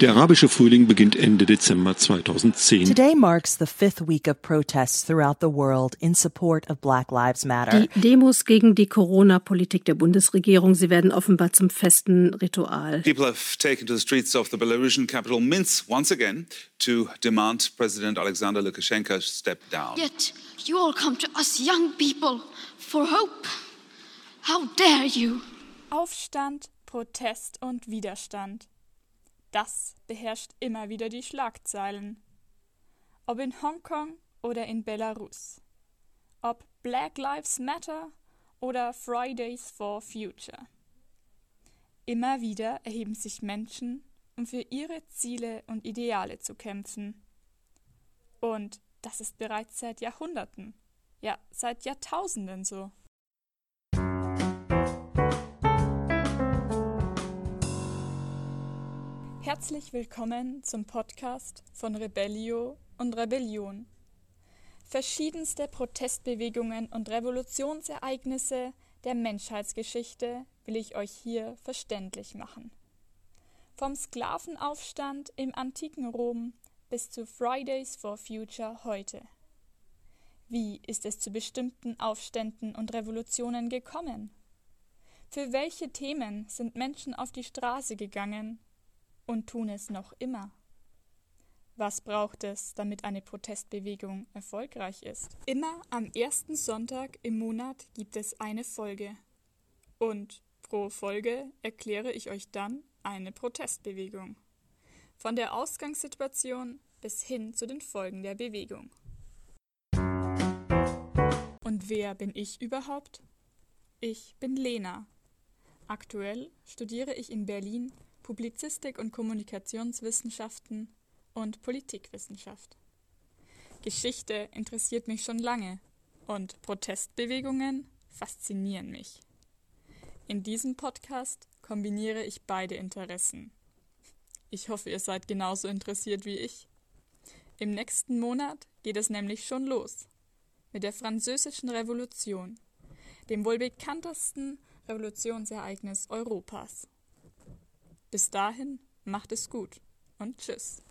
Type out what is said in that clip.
Der arabische Frühling beginnt Ende Dezember 2010. Today marks the fifth week of protests throughout the world in support of Black Lives Matter. Die Demos gegen die Corona-Politik der Bundesregierung, sie werden offenbar zum festen Ritual. People have taken to the streets of the Belarusian capital Minsk once again to demand President Alexander Lukashenko step down. Yet you all come to us young people for hope. How dare you? Aufstand, Protest und Widerstand. Das beherrscht immer wieder die Schlagzeilen. Ob in Hongkong oder in Belarus. Ob Black Lives Matter oder Fridays for Future. Immer wieder erheben sich Menschen, um für ihre Ziele und Ideale zu kämpfen. Und das ist bereits seit Jahrhunderten, ja seit Jahrtausenden so. Herzlich willkommen zum Podcast von Rebellio und Rebellion. Verschiedenste Protestbewegungen und Revolutionsereignisse der Menschheitsgeschichte will ich euch hier verständlich machen. Vom Sklavenaufstand im antiken Rom bis zu Fridays for Future heute. Wie ist es zu bestimmten Aufständen und Revolutionen gekommen? Für welche Themen sind Menschen auf die Straße gegangen und tun es noch immer. Was braucht es, damit eine Protestbewegung erfolgreich ist? Immer am ersten Sonntag im Monat gibt es eine Folge. Und pro Folge erkläre ich euch dann eine Protestbewegung. Von der Ausgangssituation bis hin zu den Folgen der Bewegung. Und wer bin ich überhaupt? Ich bin Lena. Aktuell studiere ich in Berlin Publizistik und Kommunikationswissenschaften und Politikwissenschaft. Geschichte interessiert mich schon lange und Protestbewegungen faszinieren mich. In diesem Podcast kombiniere ich beide Interessen. Ich hoffe, ihr seid genauso interessiert wie ich. Im nächsten Monat geht es nämlich schon los mit der Französischen Revolution, dem wohl bekanntesten Revolutionsereignis Europas. Bis dahin, macht es gut und tschüss.